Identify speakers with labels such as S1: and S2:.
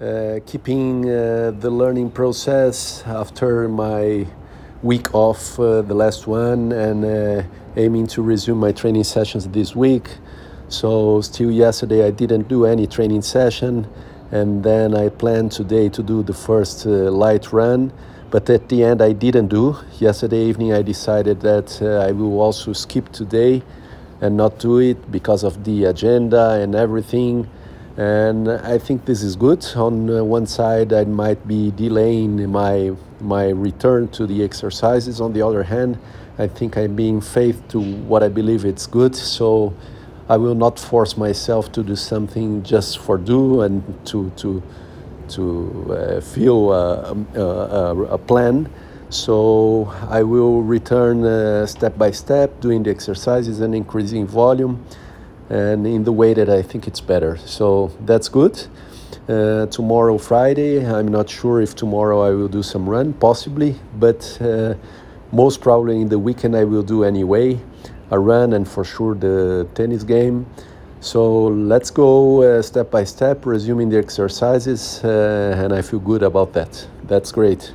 S1: uh, keeping uh, the learning process after my week off, uh, the last one, and aiming to resume my training sessions this week. So, still yesterday, I didn't do any training session, and then I planned today to do the first light run. But at the end, I didn't do. Yesterday evening, I decided that uh, I will also skip today and not do it because of the agenda and everything. And I think this is good. On uh, one side, I might be delaying my my return to the exercises. On the other hand, I think I'm being faith to what I believe it's good. So I will not force myself to do something just for do and to to to uh, feel uh, a, a, a, plan. So I will return uh, step by step, doing the exercises and increasing volume, and in the way that I think it's better. So that's good. Uh, tomorrow, Friday, I'm not sure if tomorrow I will do some run, possibly, but uh, most probably in the weekend I will do anyway a run and for sure the tennis game. So let's go uh, step by step, resuming the exercises, uh, and I feel good about that. That's great.